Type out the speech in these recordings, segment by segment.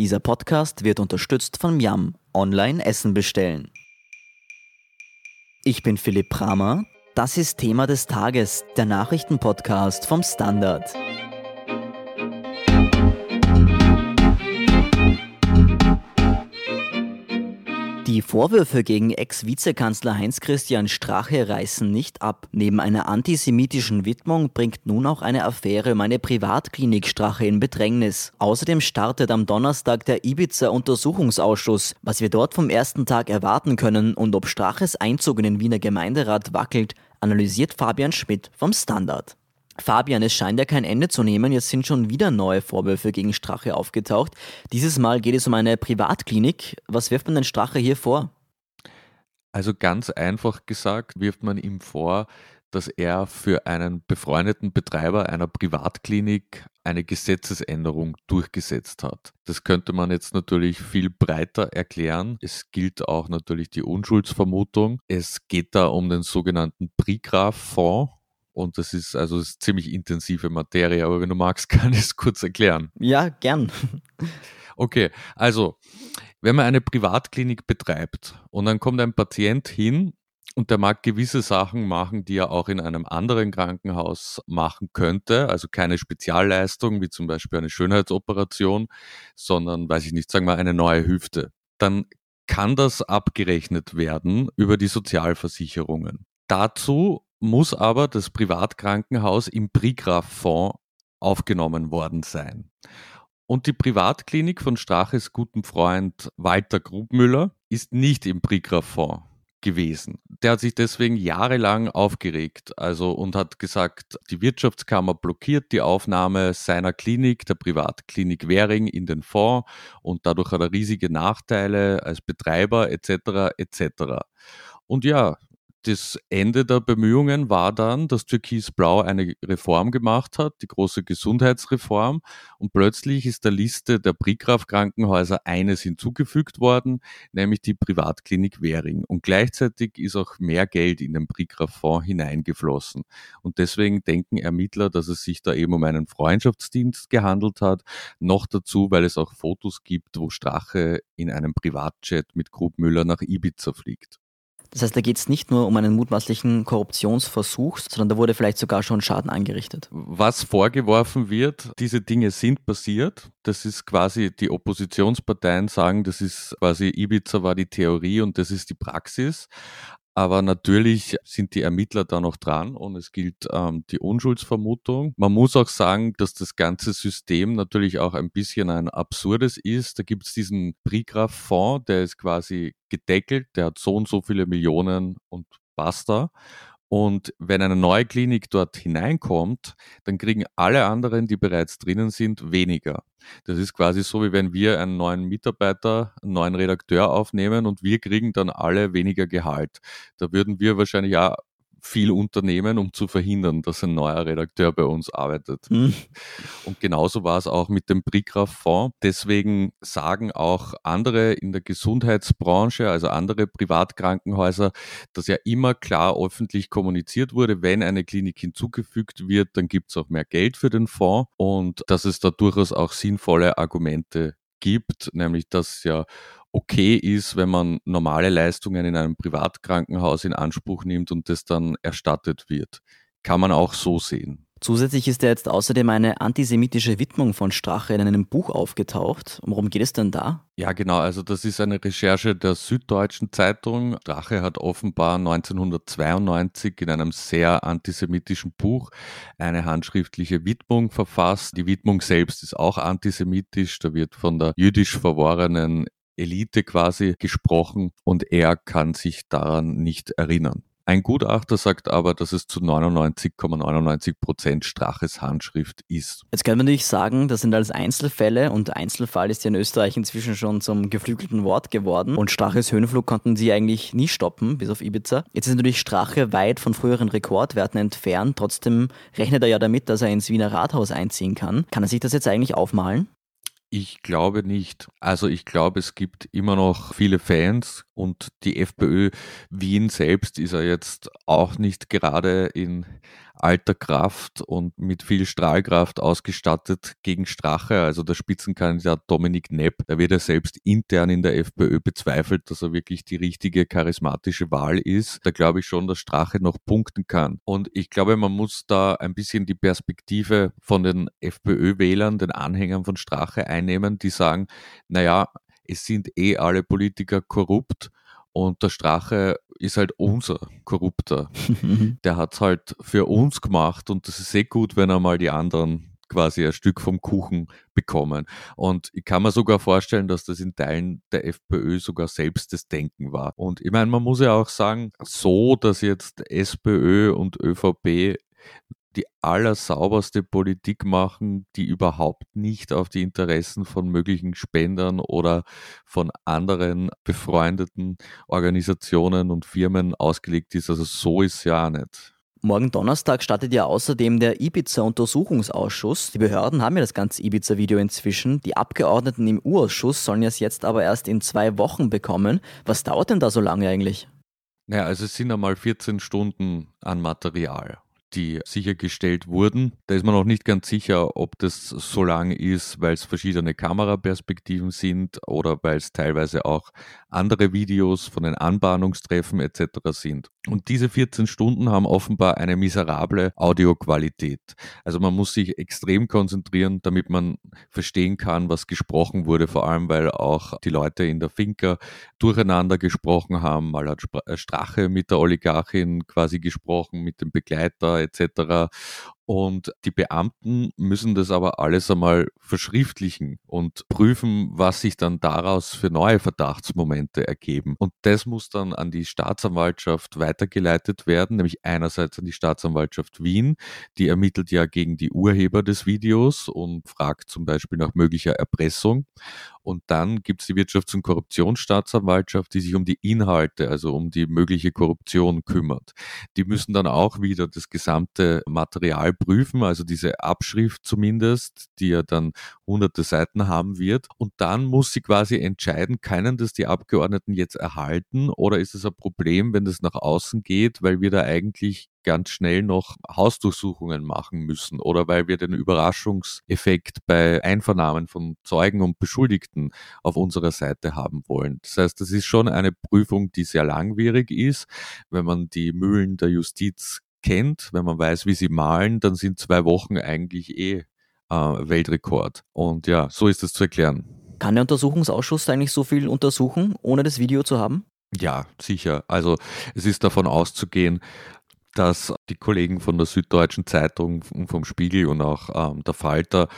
Dieser Podcast wird unterstützt von Miam. Online Essen bestellen. Ich bin Philipp Bramer. Das ist Thema des Tages, der Nachrichtenpodcast vom Standard. Die Vorwürfe gegen Ex-Vizekanzler Heinz-Christian Strache reißen nicht ab. Neben einer antisemitischen Widmung bringt nun auch eine Affäre um eine Privatklinik Strache in Bedrängnis. Außerdem startet am Donnerstag der Ibiza-Untersuchungsausschuss. Was wir dort vom ersten Tag erwarten können und ob Straches Einzug in den Wiener Gemeinderat wackelt, analysiert Fabian Schmidt vom Standard. Fabian, es scheint ja kein Ende zu nehmen. Jetzt sind schon wieder neue Vorwürfe gegen Strache aufgetaucht. Dieses Mal geht es um eine Privatklinik. Was wirft man denn Strache hier vor? Also ganz einfach gesagt wirft man ihm vor, dass er für einen befreundeten Betreiber einer Privatklinik eine Gesetzesänderung durchgesetzt hat. Das könnte man jetzt natürlich viel breiter erklären. Es gilt auch natürlich die Unschuldsvermutung. Es geht da um den sogenannten Prigraf-Fonds und das ist also das ist ziemlich intensive Materie, aber wenn du magst, kann ich es kurz erklären. Ja, gern. Okay, also wenn man eine Privatklinik betreibt und dann kommt ein Patient hin und der mag gewisse Sachen machen, die er auch in einem anderen Krankenhaus machen könnte, also keine Spezialleistung, wie zum Beispiel eine Schönheitsoperation, sondern, weiß ich nicht, sagen wir eine neue Hüfte, dann kann das abgerechnet werden über die Sozialversicherungen. Dazu muss aber das Privatkrankenhaus im Prigraf-Fonds aufgenommen worden sein. Und die Privatklinik von Straches gutem Freund Walter Grubmüller ist nicht im Prigraf-Fonds gewesen. Der hat sich deswegen jahrelang aufgeregt, also und hat gesagt, die Wirtschaftskammer blockiert die Aufnahme seiner Klinik, der Privatklinik Währing, in den Fonds und dadurch hat er riesige Nachteile als Betreiber etc. etc. Und ja, das Ende der Bemühungen war dann, dass Türkis-Blau eine Reform gemacht hat, die große Gesundheitsreform. Und plötzlich ist der Liste der Prigraf-Krankenhäuser eines hinzugefügt worden, nämlich die Privatklinik Währing. Und gleichzeitig ist auch mehr Geld in den Prigraf-Fonds hineingeflossen. Und deswegen denken Ermittler, dass es sich da eben um einen Freundschaftsdienst gehandelt hat. Noch dazu, weil es auch Fotos gibt, wo Strache in einem Privatjet mit Grubmüller nach Ibiza fliegt. Das heißt, da geht es nicht nur um einen mutmaßlichen Korruptionsversuch, sondern da wurde vielleicht sogar schon Schaden angerichtet. Was vorgeworfen wird, diese Dinge sind passiert. Das ist quasi, die Oppositionsparteien sagen, das ist quasi Ibiza war die Theorie und das ist die Praxis. Aber natürlich sind die Ermittler da noch dran und es gilt ähm, die Unschuldsvermutung. Man muss auch sagen, dass das ganze System natürlich auch ein bisschen ein absurdes ist. Da gibt es diesen Prigraf-Fonds, der ist quasi gedeckelt, der hat so und so viele Millionen und basta. Und wenn eine neue Klinik dort hineinkommt, dann kriegen alle anderen, die bereits drinnen sind, weniger. Das ist quasi so, wie wenn wir einen neuen Mitarbeiter, einen neuen Redakteur aufnehmen und wir kriegen dann alle weniger Gehalt. Da würden wir wahrscheinlich ja viel unternehmen, um zu verhindern, dass ein neuer Redakteur bei uns arbeitet. Mhm. Und genauso war es auch mit dem Prigraf-Fonds. Deswegen sagen auch andere in der Gesundheitsbranche, also andere Privatkrankenhäuser, dass ja immer klar öffentlich kommuniziert wurde, wenn eine Klinik hinzugefügt wird, dann gibt es auch mehr Geld für den Fonds und dass es da durchaus auch sinnvolle Argumente gibt, nämlich dass ja okay ist, wenn man normale Leistungen in einem Privatkrankenhaus in Anspruch nimmt und das dann erstattet wird. Kann man auch so sehen. Zusätzlich ist ja jetzt außerdem eine antisemitische Widmung von Strache in einem Buch aufgetaucht. Worum geht es denn da? Ja, genau. Also das ist eine Recherche der Süddeutschen Zeitung. Strache hat offenbar 1992 in einem sehr antisemitischen Buch eine handschriftliche Widmung verfasst. Die Widmung selbst ist auch antisemitisch. Da wird von der jüdisch verworrenen Elite quasi gesprochen und er kann sich daran nicht erinnern. Ein Gutachter sagt aber, dass es zu 99,99 Prozent ,99 Straches Handschrift ist. Jetzt kann man natürlich sagen, das sind alles Einzelfälle und Einzelfall ist ja in Österreich inzwischen schon zum geflügelten Wort geworden und Straches Höhenflug konnten sie eigentlich nie stoppen, bis auf Ibiza. Jetzt ist natürlich Strache weit von früheren Rekordwerten entfernt, trotzdem rechnet er ja damit, dass er ins Wiener Rathaus einziehen kann. Kann er sich das jetzt eigentlich aufmalen? Ich glaube nicht. Also ich glaube, es gibt immer noch viele Fans und die FPÖ Wien selbst ist ja jetzt auch nicht gerade in alter Kraft und mit viel Strahlkraft ausgestattet gegen Strache, also der Spitzenkandidat Dominik Nepp. Da wird er selbst intern in der FPÖ bezweifelt, dass er wirklich die richtige charismatische Wahl ist. Da glaube ich schon, dass Strache noch punkten kann. Und ich glaube, man muss da ein bisschen die Perspektive von den FPÖ-Wählern, den Anhängern von Strache einnehmen, die sagen, naja, es sind eh alle Politiker korrupt und der Strache ist halt unser Korrupter. der hat es halt für uns gemacht und das ist eh gut, wenn er mal die anderen quasi ein Stück vom Kuchen bekommen. Und ich kann mir sogar vorstellen, dass das in Teilen der FPÖ sogar selbst das Denken war. Und ich meine, man muss ja auch sagen, so, dass jetzt SPÖ und ÖVP die allersauberste Politik machen, die überhaupt nicht auf die Interessen von möglichen Spendern oder von anderen befreundeten Organisationen und Firmen ausgelegt ist. Also so ist es ja nicht. Morgen Donnerstag startet ja außerdem der Ibiza-Untersuchungsausschuss. Die Behörden haben ja das ganze Ibiza-Video inzwischen. Die Abgeordneten im U-Ausschuss sollen es jetzt aber erst in zwei Wochen bekommen. Was dauert denn da so lange eigentlich? Naja, also es sind einmal 14 Stunden an Material die sichergestellt wurden. Da ist man noch nicht ganz sicher, ob das so lang ist, weil es verschiedene Kameraperspektiven sind oder weil es teilweise auch andere Videos von den Anbahnungstreffen etc. sind. Und diese 14 Stunden haben offenbar eine miserable Audioqualität. Also man muss sich extrem konzentrieren, damit man verstehen kann, was gesprochen wurde, vor allem weil auch die Leute in der Finca durcheinander gesprochen haben. Mal hat Strache mit der Oligarchin quasi gesprochen, mit dem Begleiter etc. Und die Beamten müssen das aber alles einmal verschriftlichen und prüfen, was sich dann daraus für neue Verdachtsmomente ergeben. Und das muss dann an die Staatsanwaltschaft weitergeleitet werden, nämlich einerseits an die Staatsanwaltschaft Wien, die ermittelt ja gegen die Urheber des Videos und fragt zum Beispiel nach möglicher Erpressung. Und dann gibt es die Wirtschafts- und Korruptionsstaatsanwaltschaft, die sich um die Inhalte, also um die mögliche Korruption kümmert. Die müssen dann auch wieder das gesamte Material prüfen, also diese Abschrift zumindest, die ja dann hunderte Seiten haben wird. Und dann muss sie quasi entscheiden, können das die Abgeordneten jetzt erhalten oder ist es ein Problem, wenn das nach außen geht, weil wir da eigentlich ganz schnell noch Hausdurchsuchungen machen müssen oder weil wir den Überraschungseffekt bei Einvernahmen von Zeugen und Beschuldigten auf unserer Seite haben wollen. Das heißt, das ist schon eine Prüfung, die sehr langwierig ist. Wenn man die Mühlen der Justiz kennt, wenn man weiß, wie sie malen, dann sind zwei Wochen eigentlich eh äh, Weltrekord. Und ja, so ist es zu erklären. Kann der Untersuchungsausschuss eigentlich so viel untersuchen, ohne das Video zu haben? Ja, sicher. Also es ist davon auszugehen, dass die Kollegen von der Süddeutschen Zeitung und vom Spiegel und auch ähm, der Falter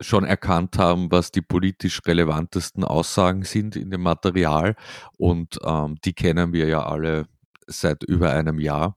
schon erkannt haben, was die politisch relevantesten Aussagen sind in dem Material. Und ähm, die kennen wir ja alle seit über einem Jahr.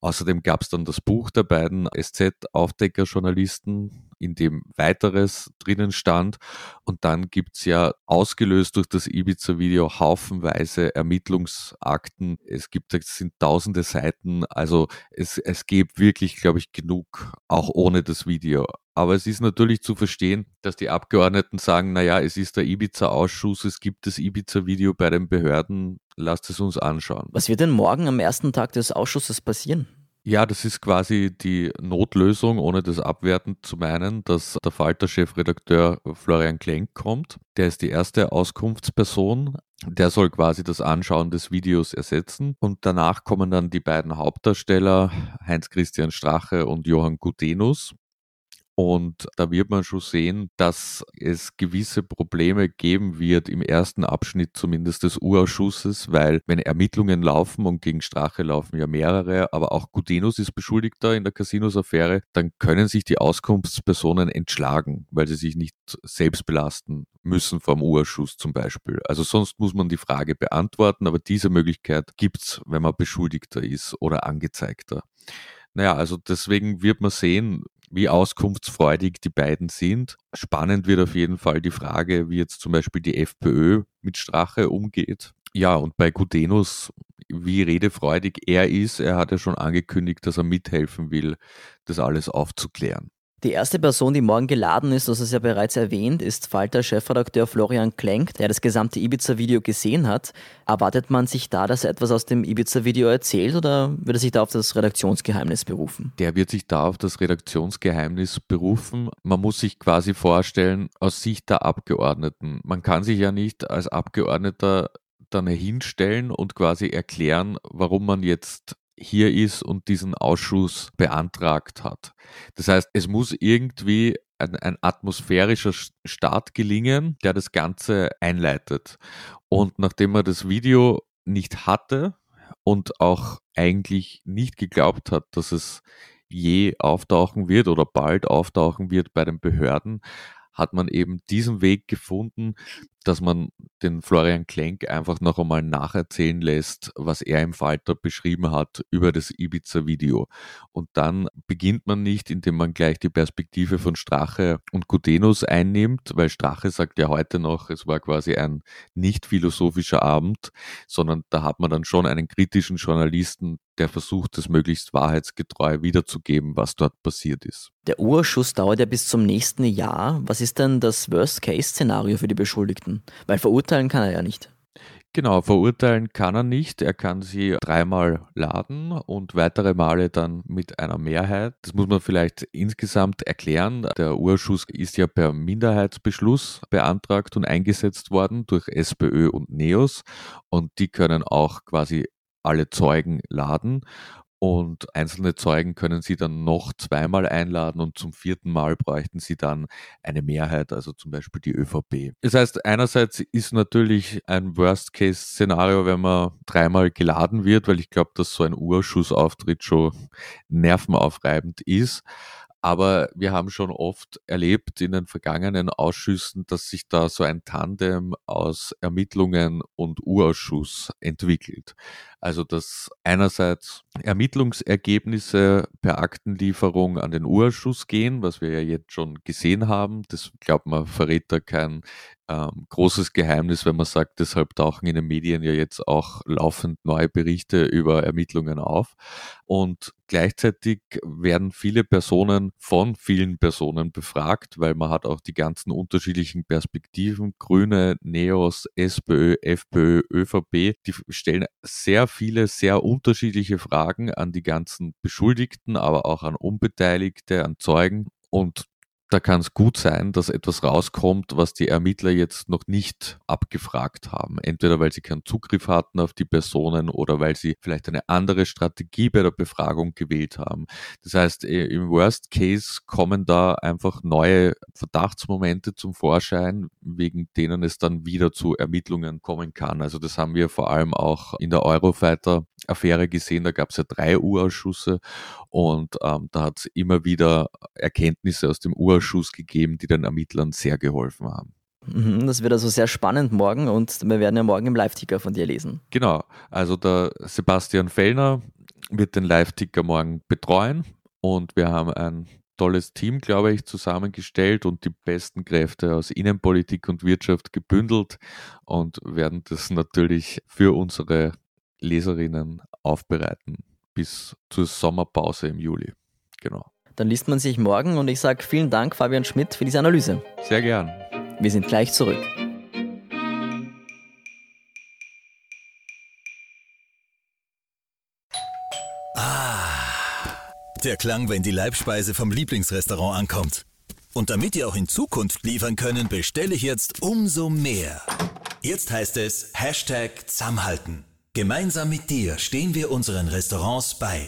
Außerdem gab es dann das Buch der beiden SZ-Aufdecker-Journalisten, in dem weiteres drinnen stand. Und dann gibt es ja ausgelöst durch das Ibiza-Video haufenweise Ermittlungsakten. Es gibt, es sind tausende Seiten. Also es, es gibt wirklich, glaube ich, genug, auch ohne das Video. Aber es ist natürlich zu verstehen, dass die Abgeordneten sagen, naja, es ist der Ibiza-Ausschuss, es gibt das Ibiza-Video bei den Behörden, lasst es uns anschauen. Was wird denn morgen am ersten Tag des Ausschusses passieren? Ja, das ist quasi die Notlösung, ohne das abwertend zu meinen, dass der Falter-Chefredakteur Florian Klenk kommt. Der ist die erste Auskunftsperson. Der soll quasi das Anschauen des Videos ersetzen. Und danach kommen dann die beiden Hauptdarsteller, Heinz-Christian Strache und Johann Gutenus. Und da wird man schon sehen, dass es gewisse Probleme geben wird im ersten Abschnitt zumindest des Urausschusses, weil wenn Ermittlungen laufen und gegen Strache laufen ja mehrere, aber auch Gudenus ist Beschuldigter in der Casinos-Affäre, dann können sich die Auskunftspersonen entschlagen, weil sie sich nicht selbst belasten müssen vom Urausschuss zum Beispiel. Also sonst muss man die Frage beantworten, aber diese Möglichkeit gibt's, wenn man Beschuldigter ist oder Angezeigter. Naja, also deswegen wird man sehen, wie auskunftsfreudig die beiden sind. Spannend wird auf jeden Fall die Frage, wie jetzt zum Beispiel die FPÖ mit Strache umgeht. Ja, und bei Gudenus, wie redefreudig er ist, er hat ja schon angekündigt, dass er mithelfen will, das alles aufzuklären. Die erste Person, die morgen geladen ist, das ist ja bereits erwähnt, ist Falter-Chefredakteur Florian Klenk, der das gesamte Ibiza-Video gesehen hat. Erwartet man sich da, dass er etwas aus dem Ibiza-Video erzählt oder wird er sich da auf das Redaktionsgeheimnis berufen? Der wird sich da auf das Redaktionsgeheimnis berufen. Man muss sich quasi vorstellen, aus Sicht der Abgeordneten. Man kann sich ja nicht als Abgeordneter dann hinstellen und quasi erklären, warum man jetzt hier ist und diesen Ausschuss beantragt hat. Das heißt, es muss irgendwie ein, ein, atmosphärischer Start gelingen, der das Ganze einleitet. Und nachdem er das Video nicht hatte und auch eigentlich nicht geglaubt hat, dass es je auftauchen wird oder bald auftauchen wird bei den Behörden, hat man eben diesen Weg gefunden, dass man den Florian Klenk einfach noch einmal nacherzählen lässt, was er im Falter beschrieben hat über das Ibiza-Video. Und dann beginnt man nicht, indem man gleich die Perspektive von Strache und Gudenus einnimmt, weil Strache sagt ja heute noch, es war quasi ein nicht philosophischer Abend, sondern da hat man dann schon einen kritischen Journalisten, der versucht, das möglichst wahrheitsgetreu wiederzugeben, was dort passiert ist. Der Urschuss dauert ja bis zum nächsten Jahr. Was ist denn das Worst-Case-Szenario für die Beschuldigten? Weil verurteilen kann er ja nicht. Genau, verurteilen kann er nicht. Er kann sie dreimal laden und weitere Male dann mit einer Mehrheit. Das muss man vielleicht insgesamt erklären. Der Urschuss ist ja per Minderheitsbeschluss beantragt und eingesetzt worden durch SPÖ und NEOS und die können auch quasi alle Zeugen laden und einzelne Zeugen können Sie dann noch zweimal einladen und zum vierten Mal bräuchten Sie dann eine Mehrheit, also zum Beispiel die ÖVP. Das heißt, einerseits ist natürlich ein Worst-Case-Szenario, wenn man dreimal geladen wird, weil ich glaube, dass so ein Urschussauftritt schon nervenaufreibend ist. Aber wir haben schon oft erlebt in den vergangenen Ausschüssen, dass sich da so ein Tandem aus Ermittlungen und Urausschuss entwickelt. Also dass einerseits Ermittlungsergebnisse per Aktenlieferung an den Urausschuss gehen, was wir ja jetzt schon gesehen haben. Das glaubt man verrät da kein ähm, großes Geheimnis, wenn man sagt, deshalb tauchen in den Medien ja jetzt auch laufend neue Berichte über Ermittlungen auf. Und gleichzeitig werden viele Personen von vielen Personen befragt, weil man hat auch die ganzen unterschiedlichen Perspektiven, Grüne, Neos, SPÖ, FPÖ, ÖVP, die stellen sehr viele, sehr unterschiedliche Fragen an die ganzen Beschuldigten, aber auch an Unbeteiligte, an Zeugen. Und da kann es gut sein, dass etwas rauskommt, was die Ermittler jetzt noch nicht abgefragt haben. Entweder weil sie keinen Zugriff hatten auf die Personen oder weil sie vielleicht eine andere Strategie bei der Befragung gewählt haben. Das heißt, im Worst Case kommen da einfach neue Verdachtsmomente zum Vorschein, wegen denen es dann wieder zu Ermittlungen kommen kann. Also das haben wir vor allem auch in der Eurofighter-Affäre gesehen. Da gab es ja drei U-Ausschüsse und ähm, da hat es immer wieder Erkenntnisse aus dem U Vorschuss gegeben, die den Ermittlern sehr geholfen haben. Mhm, das wird also sehr spannend morgen und wir werden ja morgen im Live-Ticker von dir lesen. Genau, also der Sebastian Fellner wird den Live-Ticker morgen betreuen und wir haben ein tolles Team, glaube ich, zusammengestellt und die besten Kräfte aus Innenpolitik und Wirtschaft gebündelt und werden das natürlich für unsere Leserinnen aufbereiten bis zur Sommerpause im Juli. Genau. Dann liest man sich morgen und ich sage vielen Dank, Fabian Schmidt, für diese Analyse. Sehr gern. Wir sind gleich zurück. Ah, der Klang, wenn die Leibspeise vom Lieblingsrestaurant ankommt. Und damit die auch in Zukunft liefern können, bestelle ich jetzt umso mehr. Jetzt heißt es Hashtag Zusammenhalten. Gemeinsam mit dir stehen wir unseren Restaurants bei.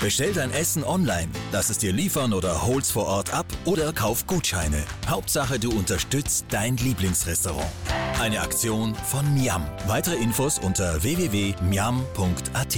Bestell dein Essen online, lass es dir liefern oder hol's vor Ort ab oder kauf Gutscheine. Hauptsache, du unterstützt dein Lieblingsrestaurant. Eine Aktion von Miam. Weitere Infos unter www.miam.at.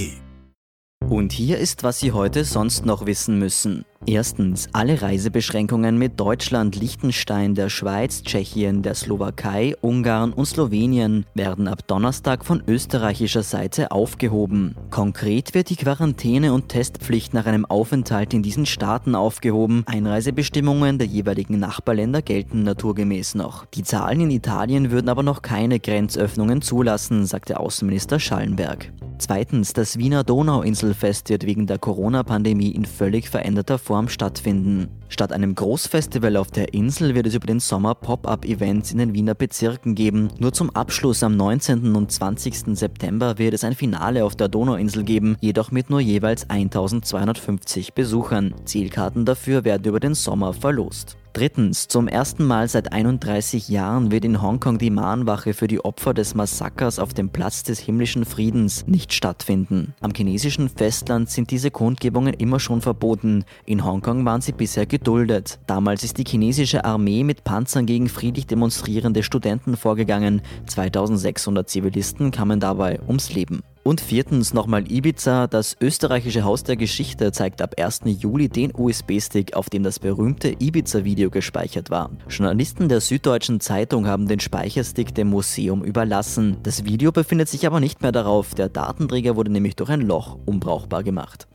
Und hier ist, was Sie heute sonst noch wissen müssen. Erstens, alle Reisebeschränkungen mit Deutschland, Liechtenstein, der Schweiz, Tschechien, der Slowakei, Ungarn und Slowenien werden ab Donnerstag von österreichischer Seite aufgehoben. Konkret wird die Quarantäne- und Testpflicht nach einem Aufenthalt in diesen Staaten aufgehoben. Einreisebestimmungen der jeweiligen Nachbarländer gelten naturgemäß noch. Die Zahlen in Italien würden aber noch keine Grenzöffnungen zulassen, sagte Außenminister Schallenberg. Zweitens, das Wiener Donauinselfest wird wegen der Corona-Pandemie in völlig veränderter Form stattfinden. Statt einem Großfestival auf der Insel wird es über den Sommer Pop-up-Events in den Wiener Bezirken geben. Nur zum Abschluss am 19. und 20. September wird es ein Finale auf der Donauinsel geben, jedoch mit nur jeweils 1250 Besuchern. Zielkarten dafür werden über den Sommer verlost. Drittens, zum ersten Mal seit 31 Jahren wird in Hongkong die Mahnwache für die Opfer des Massakers auf dem Platz des himmlischen Friedens nicht stattfinden. Am chinesischen Festland sind diese Kundgebungen immer schon verboten. In Hongkong waren sie bisher geduldet. Damals ist die chinesische Armee mit Panzern gegen friedlich demonstrierende Studenten vorgegangen. 2600 Zivilisten kamen dabei ums Leben. Und viertens nochmal Ibiza. Das österreichische Haus der Geschichte zeigt ab 1. Juli den USB-Stick, auf dem das berühmte Ibiza-Video gespeichert war. Journalisten der Süddeutschen Zeitung haben den Speicherstick dem Museum überlassen. Das Video befindet sich aber nicht mehr darauf. Der Datenträger wurde nämlich durch ein Loch unbrauchbar gemacht.